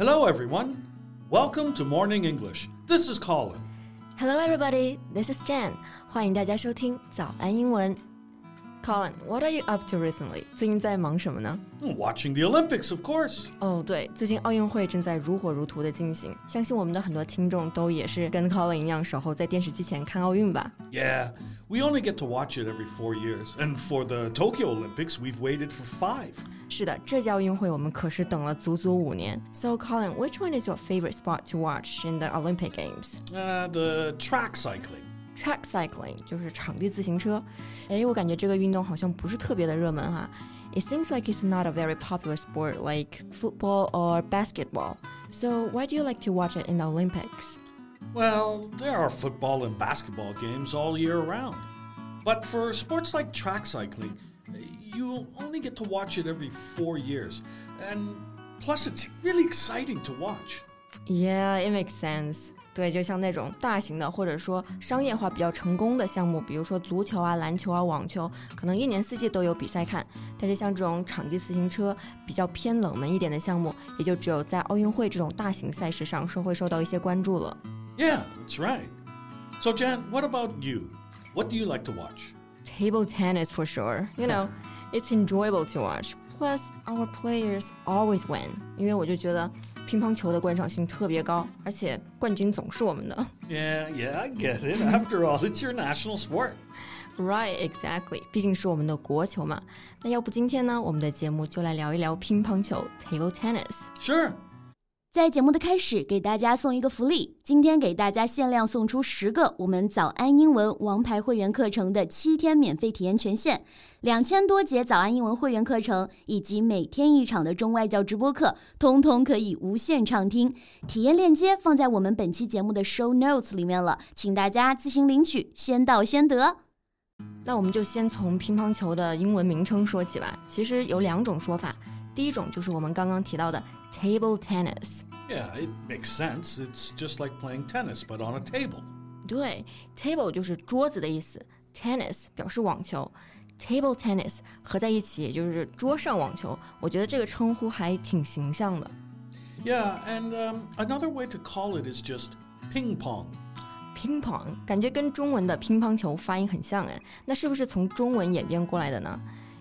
Hello, everyone. Welcome to Morning English. This is Colin. Hello, everybody. This is Jan. 欢迎大家收听早安英文。 Colin, what are you up to recently? 最近在忙什么呢？ Watching the Olympics, of course. 哦，对，最近奥运会正在如火如荼的进行，相信我们的很多听众都也是跟 Colin 一样守候在电视机前看奥运吧。 Yeah, we only get to watch it every four years. And for the Tokyo Olympics, we've waited for five. 是的，这届奥运会我们可是等了足足五年。So Colin, which one is your favorite sport to watch in the Olympic Games? Uh, the track cycling. Track cycling 就是场地自行车。诶，我感觉这个运动好像不是特别的热门哈。It seems like it's not a very popular sport like football or basketball. So why do you like to watch it in the Olympics? Well, there are football and basketball games all year round. But for sports like track cycling, you only get to watch it every four years. And plus, it's really exciting to watch. Yeah, it makes sense. 对，就像那种大型的或者说商业化比较成功的项目，比如说足球啊、篮球啊、网球，可能一年四季都有比赛看。但是像这种场地自行车比较偏冷门一点的项目，也就只有在奥运会这种大型赛事上说会受到一些关注了。Yeah, that's right. So, Jan, what about you? What do you like to watch? Table tennis for sure. You know, it's enjoyable to watch. Plus, our players always win. 因为我就觉得乒乓球的观赏性特别高，而且冠军总是我们的。 Yeah, yeah, I get it. After all, it's your national sport. Right, exactly. 毕竟是我们的国球嘛。那要不今天呢，我们的节目就来聊一聊乒乓球 （table tennis）。 Sure. 在节目的开始，给大家送一个福利，今天给大家限量送出十个我们早安英文王牌会员课程的七天免费体验权限，两千多节早安英文会员课程以及每天一场的中外教直播课，通通可以无限畅听。体验链接放在我们本期节目的 show notes 里面了，请大家自行领取，先到先得。那我们就先从乒乓球的英文名称说起吧。其实有两种说法，第一种就是我们刚刚提到的 table tennis。Yeah, it makes sense. It's just like playing tennis, but on a table. 对，table 就是桌子的意思，tennis 表示网球，table tennis 合在一起也就是桌上网球。我觉得这个称呼还挺形象的。 Yeah, and um, another way to call it is just ping pong. 乒乓感觉跟中文的乒乓球发音很像哎，那是不是从中文演变过来的呢？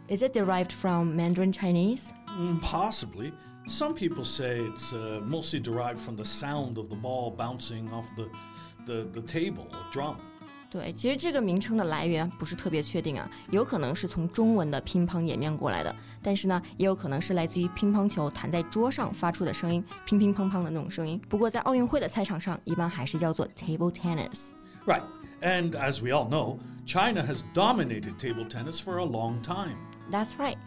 Is it derived from Mandarin Chinese? Mm, possibly. Some people say it's uh, mostly derived from the sound of the ball bouncing off the, the, the table or drum. 对，其实这个名称的来源不是特别确定啊，有可能是从中文的乒乓演变过来的，但是呢，也有可能是来自于乒乓球弹在桌上发出的声音，乒乒乓乓的那种声音。不过在奥运会的赛场上，一般还是叫做 table tennis。 Right. And as we all know, China has dominated table tennis for a long time. That's right.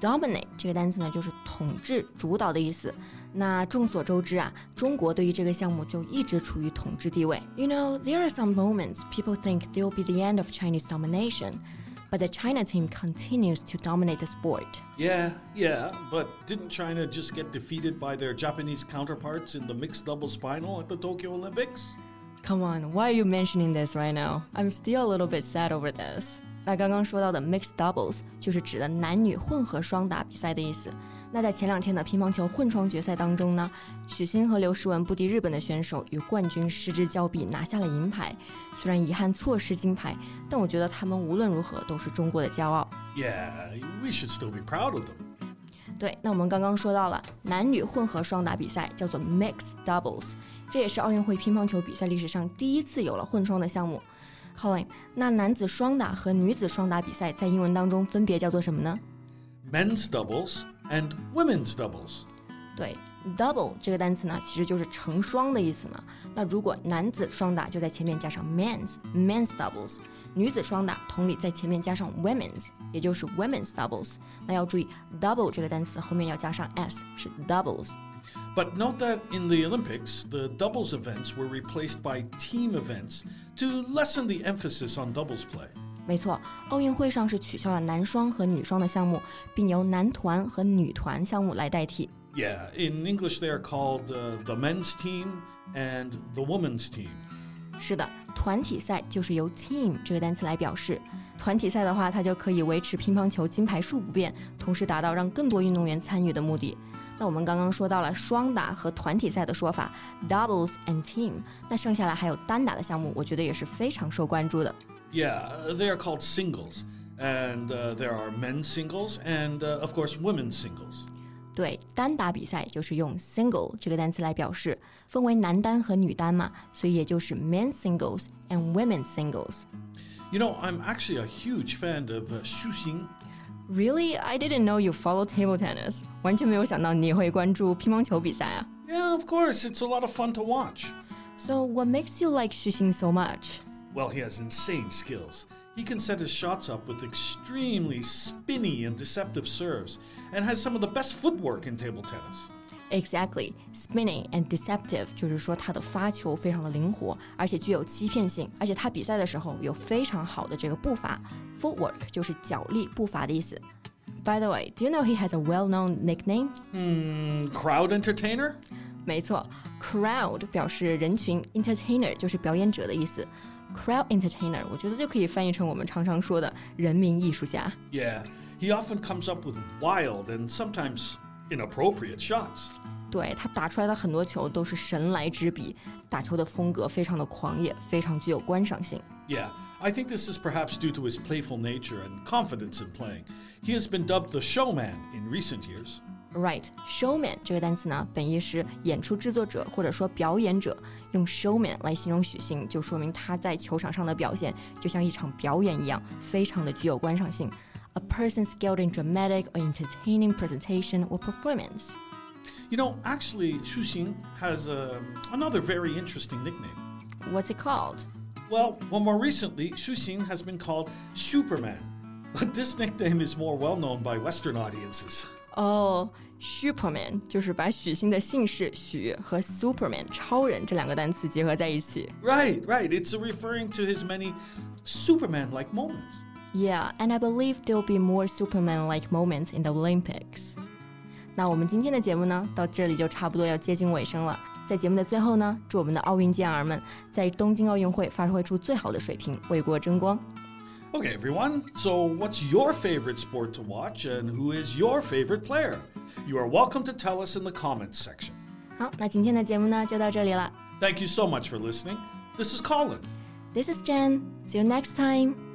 Dominate 这个单词呢，就是统治、主导的意思。那众所周知啊，中国对于这个项目就一直处于统治地位。You know, there are some moments people think there will be the end of Chinese domination, but the China team continues to dominate the sport. Yeah, yeah, but didn't China just get defeated by their Japanese counterparts in the mixed doubles final at the Tokyo Olympics? Come on, why are you mentioning this right now? I'm still a little bit sad over this. 那刚刚说到的 mixed doubles 就是指的男女混合双打比赛的意思。那在前两天的乒乓球混双决赛当中呢，许昕和刘诗雯不敌日本的选手，与冠军失之交臂，拿下了银牌。虽然遗憾错失金牌，但我觉得他们无论如何都是中国的骄傲。Yeah, we should still be proud of them. 对，那我们刚刚说到了男女混合双打比赛叫做 mixed doubles，这也是奥运会乒乓球比赛历史上第一次有了混双的项目。Colin，那男子双打和女子双打比赛在英文当中分别叫做什么呢？Men's doubles and women's doubles. 对，double 这个单词呢，其实就是成双的意思嘛。那如果男子双打就在前面加上 men's men's doubles，女子双打同理在前面加上 women's，也就是 women's doubles。那要注意 double 这个单词后面要加上 s，是 doubles。But note that in the Olympics, the doubles events were replaced by team events to lessen the emphasis on doubles play. 没错，奥运会上是取消了男双和女双的项目，并由男团和女团项目来代替。 Yeah, in English they are called uh, the men's team and the women's team. 是的， 团体赛就是由 team 这个单词来表示。团体赛的话，它就可以维持乒乓球金牌数不变，同时达到让更多运动员参与的目的。 那我们刚刚说到了双打和团体赛的说法，doubles and team。那剩下来还有单打的项目，我觉得也是非常受关注的。Yeah, they are called singles, and uh, there are men's singles and uh, of course women's singles. 对，单打比赛就是用 single 这个单词来表示，分为男单和女单嘛，所以也就是 men's singles and women's singles。You know, I'm actually a huge fan of uh, Xu Xin. Really? I didn't know you follow table tennis. 完全没有想到你会关注乒乓球比赛啊。Yeah, of course. It's a lot of fun to watch. So, what makes you like Xu Xin so much? Well, he has insane skills. He can set his shots up with extremely spinny and deceptive serves and has some of the best footwork in table tennis. Exactly, spinning and deceptive 就是说他的发球非常的灵活，而且具有欺骗性，而且他比赛的时候有非常好的这个步伐。Footwork 就是脚力、步伐的意思。By the way, do you know he has a well-known nickname? Hmm, crowd entertainer? 没错，crowd 表示人群，entertainer 就是表演者的意思。Crowd entertainer，我觉得就可以翻译成我们常常说的人民艺术家。Yeah, he often comes up with wild and sometimes inappropriate shots. 对他打出来的很多球都是神来之笔，打球的风格非常的狂野，非常具有观赏性。Yeah, I think this is perhaps due to his playful nature and confidence in playing. He has been dubbed the showman in recent years. Right, showman 这个单词呢，本意是演出制作者或者说表演者。用 showman 来形容许昕，就说明他在球场上的表现就像一场表演一样，非常的具有观赏性。 a person skilled in dramatic or entertaining presentation or performance. You know, actually, Xu Xin has um, another very interesting nickname. What's it called? Well, well, more recently, Xu Xin has been called Superman, but this nickname is more well known by Western audiences. Oh, Superman! Superman 超人这两个单词结合在一起。Right, right. It's referring to his many Superman-like moments. Yeah, and I believe there will be more Superman-like moments in the Olympics. 那我们今天的节目呢，到这里就差不多要接近尾声了。在节目的最后呢，祝我们的奥运健儿们在东京奥运会发挥出最好的水平，为国争光。 Okay, everyone. So, what's your favorite sport to watch, and who is your favorite player? You are welcome to tell us in the comments section. 好，那今天的节目呢就到这里了。 Thank you so much for listening. This is Colin. This is Jen. See you next time.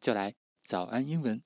就来早安英文。